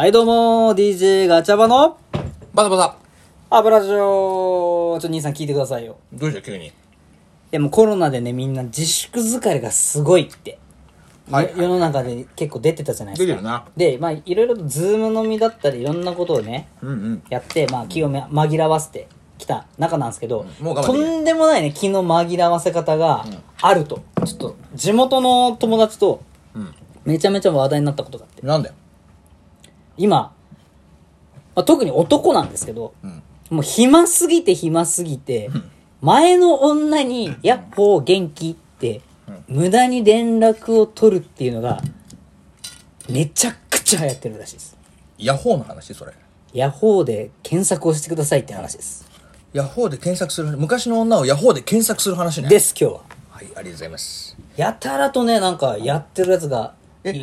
はい、どうも、DJ ガチャバのバタバタ。油ジョー。ちょ、兄さん聞いてくださいよ。どうした急に？いや、もうコロナでね、みんな自粛疲れがすごいって。はいよ世の中で結構出てたじゃないですか。出てるな。で、まあ、いろいろとズーム飲みだったり、いろんなことをね、うんうん。やって、まあ、気をめ紛らわせてきた中なんですけど、ともう我慢できないんでもないね、気の紛らわせ方があると。ちょっと、地元の友達と、うん。めちゃめちゃ話題になったことがあって。なんだよ。今、まあ、特に男なんですけど、うん。もう暇すぎて暇すぎて、前の女に、やっほー元気って、無駄に連絡を取るっていうのが、めちゃくちゃ流行ってるらしいです。ヤホーの話？それ。ヤホーで検索をしてくださいって話です。ヤホーで検索する、昔の女をヤホーで検索する話ね。。ですす、今日は。はい、ありがとうございます。やたらとね、なんかやってるやつがいえ、っ。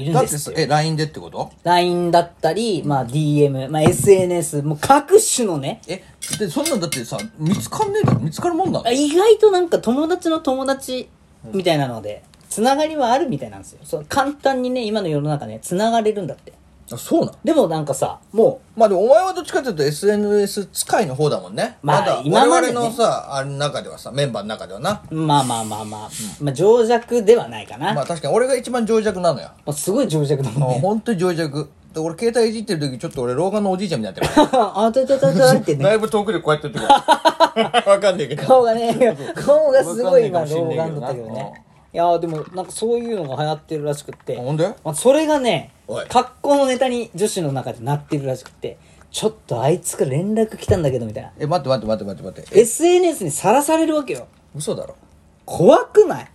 え、LINE でってこと？LINE だったり、まあ DM、まあ SNS、もう各種のね、え、で、そんなんだってさ、見つかんねえだろ見つかるもんなの？あ意外となんか友達の友達みたいなので、つながりはあるみたいなんですよ。そう簡単にね、今の世の中ね、つながれるんだって。あ、そうなの？でもなんかさ、もまあでもお前はどっちかというと SNS 使いの方だもんね。まあだ今までね我々のさ、あれの中ではさ、メンバーの中ではな。う、まあまあまあまあ、まあ情弱ではないかな。まあ確かに俺が一番情弱なのよ。まあすごい情弱だもんもうね。ほんとに情弱。で俺携帯いじってる時ちょっと俺老眼のおじいちゃんみたいになってる。あたたたたってね。だいぶ遠くでこうやってるから。わかんないけど。顔がね、顔がすごい今わかん老ないかもしんないけどな眼だったけどね。いやーでもなんかそういうのが流行ってるらしくって。ほんで？まあ、それがねおい、格好のネタに女子の中でなってるらしくて、ちょっとあいつから連絡来たんだけどみたいな。え、待って待って待って待って待って。え、SNS にさらされるわけよ。嘘だろ。怖くない？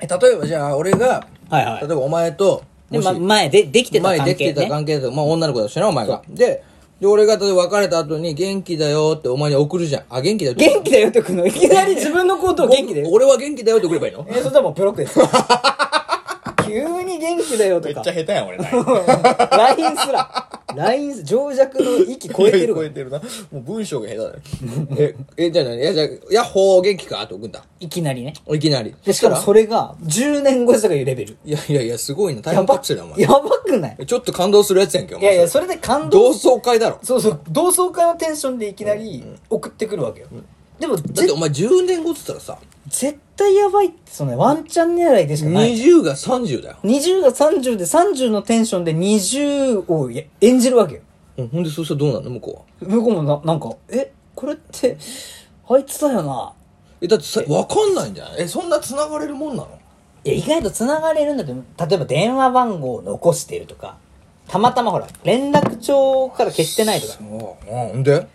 え、例えばじゃあ俺が、はいはい例えばお前と、で、もしま、前で、できてた関係、ね。前できてた関係だと、まあ女の子だしな、お前が。で、で、俺が例えば別れた後に元気だよってお前に送るじゃん。あ、元気だよって。元気だよってくの？いきなり自分のことを元気だよ。俺は元気だよって送ればいいの？え、それはもうブロックです。急に元気だよとか。下手やん、俺な。LINE すら。LINE す、情弱の域超えてるわ 超えてるな。もう文章が下手だよ。え、え、じゃあ何？いや、じゃあ、ヤッホー元気か？って送んだ。いきなりね。いきなり。で、しかもそれが10年後とかいうレベル。いやいやいや、すごいな。タイムカプセルだ、お前や。ばくない？ちょっと感動するやつやんけ、お前。いやいや、それで感同動。窓会だろ。そうそう、同窓会のテンションでいきなり送ってくるわけよ。でも、だってぜお前10年後って言ったらさ、絶対やばいって、そのねワンチャン狙いでしかない。20が30だよ。20が30で30のテンションで20をや演じるわけよ。うんほんで、そうしたらどうなんの？向こうは。向こうもな、なんか、え、これって、あいつだよな。え、だってさ、わかんないんじゃない？え、そんな繋がれるもんなの？いや、意外と繋がれるんだって、例えば電話番号を残してるとか、たまたまほら、連絡帳から消してないとか。そう。うん、んで？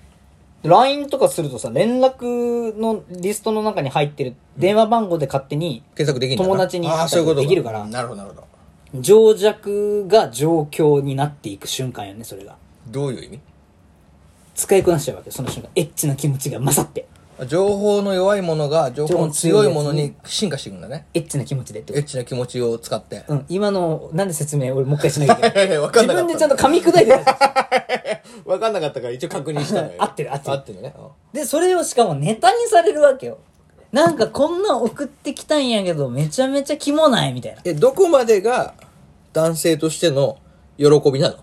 LINE とかするとさ、連絡のリストの中に入ってる電話番号で勝手に、検索できんだな友達にああ、そういうことできるからなるほど、なるほど。情弱が状況になっていく瞬間よね、それが。どういう意味？使いこなしちゃうわけよ、その瞬間。エッチな気持ちが勝って。情報の弱いものが情報の強いものに進化していくんだね。エッチな気持ちでってエッチな気持ちを使って。うん、今の、なんで説明俺もう一回しないけないいやいやわかんなかった自分でちゃんと噛み砕いてた。わかんなかったから一応確認したのよ。合ってる合ってる合ってるね。で、それをしかもネタにされるわけよ。なんかこんなん送ってきたんやけど、めちゃめちゃキモないみたいな。え、どこまでが男性としての喜びなの？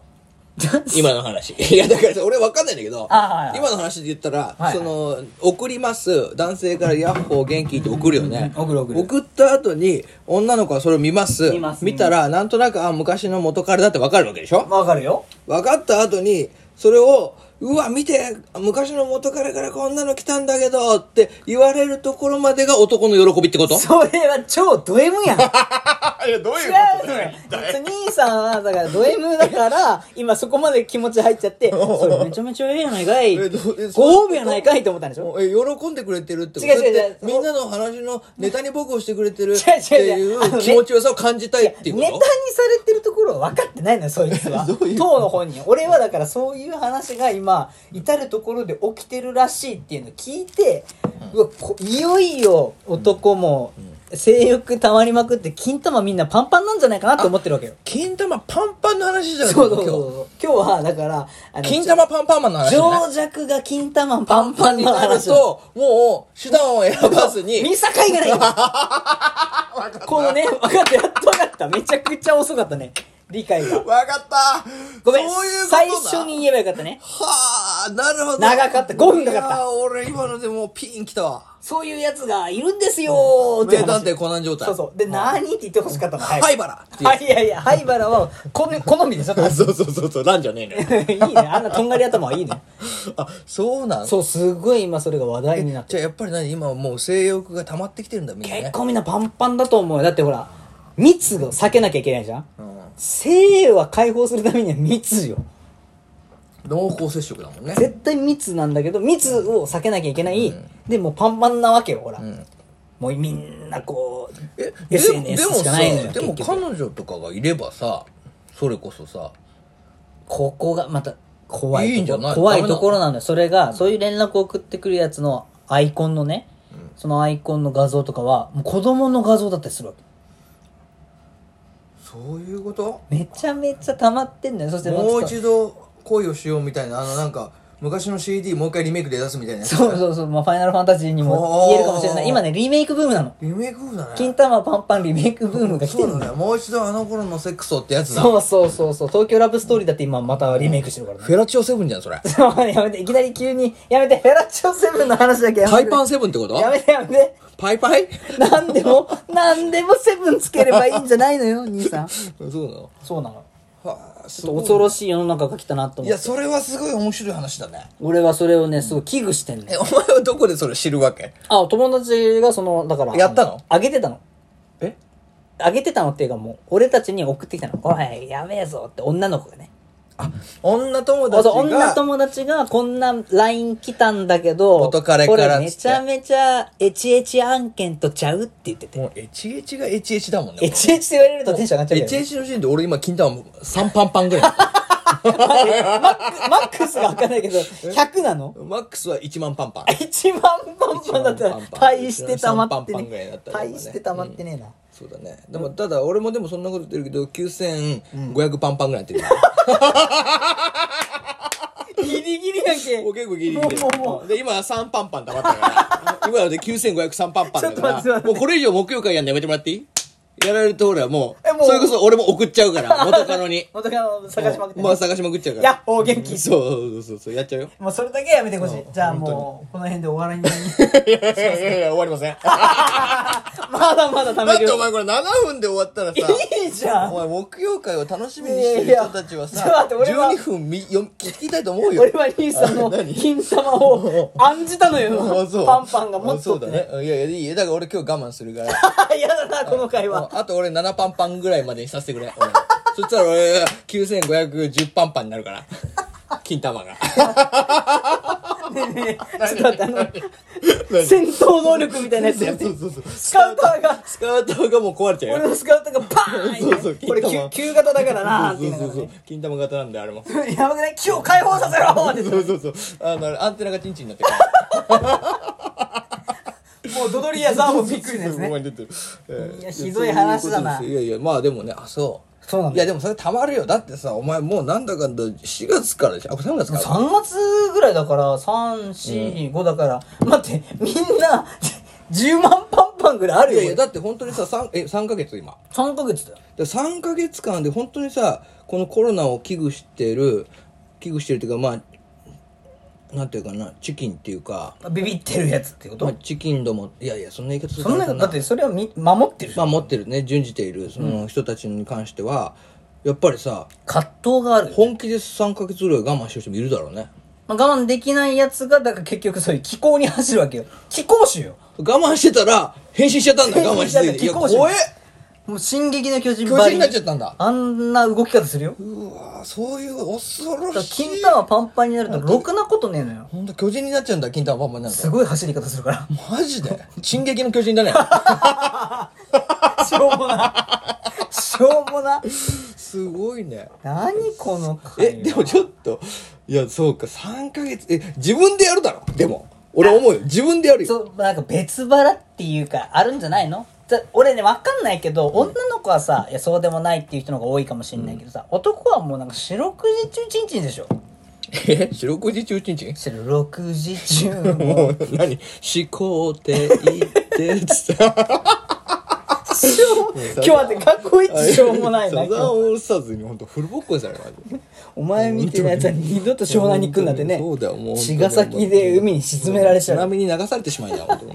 今の話。いや、だからさ、俺わかんないんだけど、あはいはい今の話で言ったら、はいその、送ります、男性からヤッホー元気って送るよね。うん送る送る送った後に、女の子はそれを見ます。見ます見たら、なんとなく、あ、昔の元彼だってわかるわけでしょ？わかるよ。分かった後に、それを、うわ、見て、昔の元彼からこんなの来たんだけど、って言われるところまでが男の喜びってこと？それは超ド M やん。違ういや、どうのよ。兄さんは、だからド M だから、今そこまで気持ち入っちゃって、それめちゃめちゃええやないかい。ご褒美やないかいと思ったんでしょえ、喜んでくれてるってこと？違う違う違うみんなの話のネタに僕をしてくれてるっていう気持ちよさを感じたいっていうこと？ネタにされてると分かってないのよ、そいつは。どういう当の本人。俺はだからそういう話が今、至るところで起きてるらしいっていうのを聞いて、うわこいよいよ男も性欲溜まりまくって、金玉みんなパンパンなんじゃないかなって思ってるわけよ。金玉パンパンの話じゃないそうそうそうそう。今日は、だから。金玉パンパンマンの話情弱が金玉パンパンになる。と、もう、手段を選ばずに、見境がないよ このね、分かった、やっと分かった。めちゃくちゃ遅かったね。理解が。わかったごめんそういうことだ最初に言えばよかったね。はあ、なるほど。長かった5分かかったいやー俺今のでもうピン来たわ。そういうやつがいるんですよーって話名探偵コナン状態。そうそう。で、何って言ってほしかったの。早く灰原っていうはい、いやいや、灰原は、こ の好みでしょそうそうそうそう、ランじゃねえのよ。いいね。あんなとんがり頭はいいね。あ、そうなん？そう、すごい今それが話題になってじゃあやっぱり何？今はもう性欲が溜まってきてるんだ、みんな結ね。構みんなパンパンだと思うよ。だってほら、密を避けなきゃいけないじゃん性は解放するためには密よ。濃厚接触だもんね。絶対密なんだけど、密を避けなきゃいけない。で、もうパンパンなわけよ、ほら。んもうみんなこう、え、で SNS でもさしかないのよ。、でも彼女とかがいればさ、それこそさ、ここがまた怖いと怖いところなんだよ。それが、そういう連絡を送ってくるやつのアイコンのね、そのアイコンの画像とかは、もう子供の画像だったりするわけ。そういうこと？めちゃめちゃ溜まってんだよ。そしてもう度一度恋をしようみたいな、あのなんか、昔の CD もう一回リメイクで出すみたいな。そうそうそう、まあ、ファイナルファンタジーにも言えるかもしれない。今ね、リメイクブームなの。リメイク風だね。金玉パンパンリメイクブームが来てる。そうんだね。もう一度あの頃のセックスをってやつだ。そうそうそうそう。東京ラブストーリーだって今またリメイクしてるからね。フェラチオセブンじゃん、それ。そうやめて、いきなり急に、やめて、フェラチオセブンの話だけやめて。パイパンセブンってこと？やめてやめて。パイパイ？なんでも、なんでもセブンつければいいんじゃないのよ、兄さん。そうなのそうなの。はあ、ちょっと恐ろしい世の中が来たなといや、思って。それはすごい面白い話だね。俺はそれをね、すごい危惧してんのえ、。お前はどこでそれ知るわけ？あ、友達がその、だから。やったの？あげてたの。え？あげてたのっていうかもう、俺たちに送ってきたの。おい、やべえぞって女の子がね。あ、女友達が。女友達がこんな LINE 来たんだけど、元彼からこれめちゃめちゃエチエチ案件とちゃうって言ってて。もう、エチエチがエチエチだもんね。エチエチって言われるとテンション上がっちゃうね、チエチの時点で俺今金玉3パンパンぐらい。マックスがわかんないけど、100なの？マックスは1万パンパン。1万パンパンだったら1万パンパン大して溜まって3パンパンぐらいだねったら今ね大して溜まってねえな、そうだね。でも、ただ俺もでもそんなこと言ってるけど、9500パンパンぐらいやってる。ギリギリやんけ。もう結構ギリギリでもうもうもで、今3パンパン溜まったから、今ので9503パンパンだちょっとから、待って待って。もうこれ以上木曜会やんのやめてもらっていい？やられると俺はもう、えもうそれこそ俺も送っちゃうから、元カノに。元カノ探しまくってねもう探しまくっちゃうから。やっほー元気そうそうそうそう、やっちゃうよ。もうそれだけはやめてほしいうんじゃあもうこの辺で終わりにいやいやいやいや、終わりません。まだまだ貯めるよだってお前これ7分で終わったらさ、いいじゃんお前木曜会を楽しみにしてる人たちはさ、いやいやちょっと待って俺は12分みよ聞きたいと思うよ。俺は兄さんのあ何金玉を案じたのよあそうパンパンがもっとあそうだね。いやいや、いいよ。だから俺今日我慢するから。嫌だなこの会話あと俺7パンパンぐらいまでにさせてくれ。俺 そしたら俺9510パンパンになるから。金玉が。ねえねえ ちょっとあの戦闘能力みたいなやつやってそうそうそう。スカウターがスカウトがもう壊れちゃうよ。俺のスカウターがパーンそうそうこれ旧旧型だからなそうそうそう。金玉型なんであれも。やばくない？木を解放させろってそうそうそう。あの、アンテナがチンチンになってる。もうドドリやザーもびっくりですねに出てる。えーいやひどい話だなそういうことですいやいや、まあでもね、あ、そう。そうなんだいやでもそれたまるよ。だってさ、お前もうなんだかんだ4月からでしょ。あ、3月から。3月ぐらいだから345だから待ってみんな10万パンパンぐらいあるよいやいや、だって本当にさ、3、え、3ヶ月今。3ヶ月だよで3ヶ月間で本当にさこのコロナを危惧してる危惧してるっていうかまあなんていうかなチキンっていうか、ビビってるやつってこと？まあ、チキンどもいやいやそんな言い方するそんなだってそれはみ守ってるじゃん。まあ持ってるね準じているその人たちに関しては、やっぱりさ葛藤があるよ本気で3ヶ月ぐらい我慢してる人もいるだろうね。まあ、我慢できないやつがだから結局そういう気候に走るわけよ。気候種よ。我慢してたら変身しちゃったんだ我慢してて。いや気候種怖えもう進撃の巨人巨人になっちゃったんだ。あんな動き方するよ。うわそういう恐だからろしい金玉パンパンになるとろくなことねえのよ。ほんと巨人になっちゃうんだ金玉パンパンになると。すごい走り方するから。マジで？進撃の巨人だね。しょうもなしょうもなすごいね。何この会話。えでもちょっといやそうか3ヶ月え自分でやるだろ？でも。俺思うよ。自分でやるよ。そうなんか別腹っていうかあるんじゃないの？俺ねわかんないけど、女の子はさいやそうでもないっていう人の方が多いかもしれないけどさ、男はもうなんか四六時中チンチンでしょ。え？四六時中ちんちん？四六時中。ももう何？思考って言ってつって今日はって過去一しょうもないなサザンオールスターズに本当フルボッコにされるマジで。お前みたいなやつは二度と湘南に行くんだってね。そうだよもう茅ヶ崎で海に沈められちゃう。津波に流されてしまいな本当に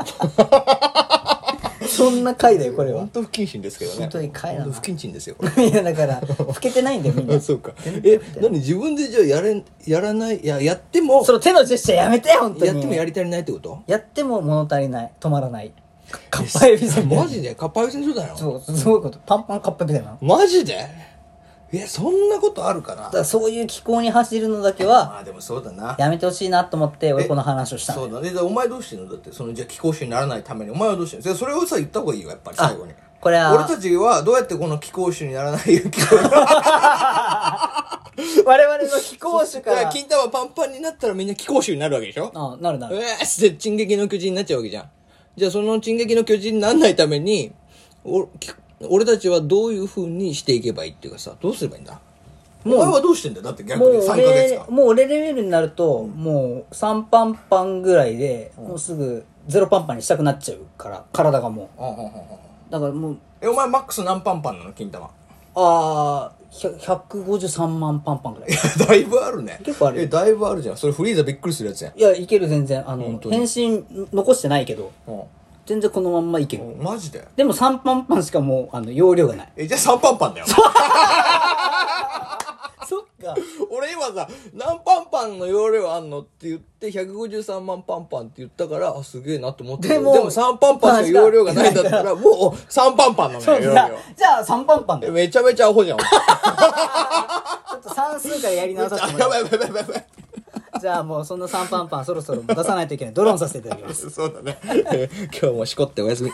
そんな回だよこれは。本当不謹慎ですけどね。本当に回だな。本当不謹慎ですよ。こ れいやだから老けてないんだよみんな。あそうか。え何自分でじゃあやれやらないいややってもその手のジェスチャーやめて本当に。やってもやり足りないってこと？やっても物足りない。止まらない。かかっぱえびせんマジで？かっぱえびせんそうだよ。そうすごいこと。パンパンかっぱえびせんなのマジで？えそんなことあるかな？だからそういう気候に走るのだけはまあでもそうだな。やめてほしいなと思って俺この話をした。のそうだね。でお前どうしてんの？だってそのじゃあ貴公子にならないためにお前はどうしてんの？それをさ言った方がいいよやっぱり最後に。これは俺たちはどうやってこの貴公子にならない勇気を 我々の貴公子かだから ら金玉パンパンになったらみんな貴公子になるわけでしょ？あなるなうるえーって進撃の巨人になっちゃうわけじゃん。じゃあその進撃の巨人にならないためにおき俺たちはどういうふうにしていけばいいっていうかさどうすればいいんだ？お前はどうしてんだよ？だって逆にもう3ヶ月俺間もう俺レベルになると、もう3パンパンぐらいで、もうすぐゼロパンパンにしたくなっちゃうから体がもう。うんうんうんうん。だからもうえお前マックス何パンパンなの？金玉。ああ153万パンパンぐらい。だいぶあるね。結構あるよ。えだいぶあるじゃん。それフリーザびっくりするやつやん。いやいける全然。あの返信残してないけど。う全然このまんまいける。んマジで？でも3パンパンしかもうあの容量がない。えじゃあ3パンパンだよ。そ っか。俺今さ何パンパンの容量あんのって言って153万パンパンって言ったからあすげえなと思ってでもでも3パンパンしか容量がないんだったらもう3パンパンなのよ容だ。量。じゃあ3パンパンだよ。えめちゃめちゃアホじゃん。ちょっと算数からやり直させてもらう。やばいやばいやばいやばいじゃあもうそんな3パンパンそろそろ出さないといけない。ドローンさせていただきます。そうだね。今日もしこっておやすみ。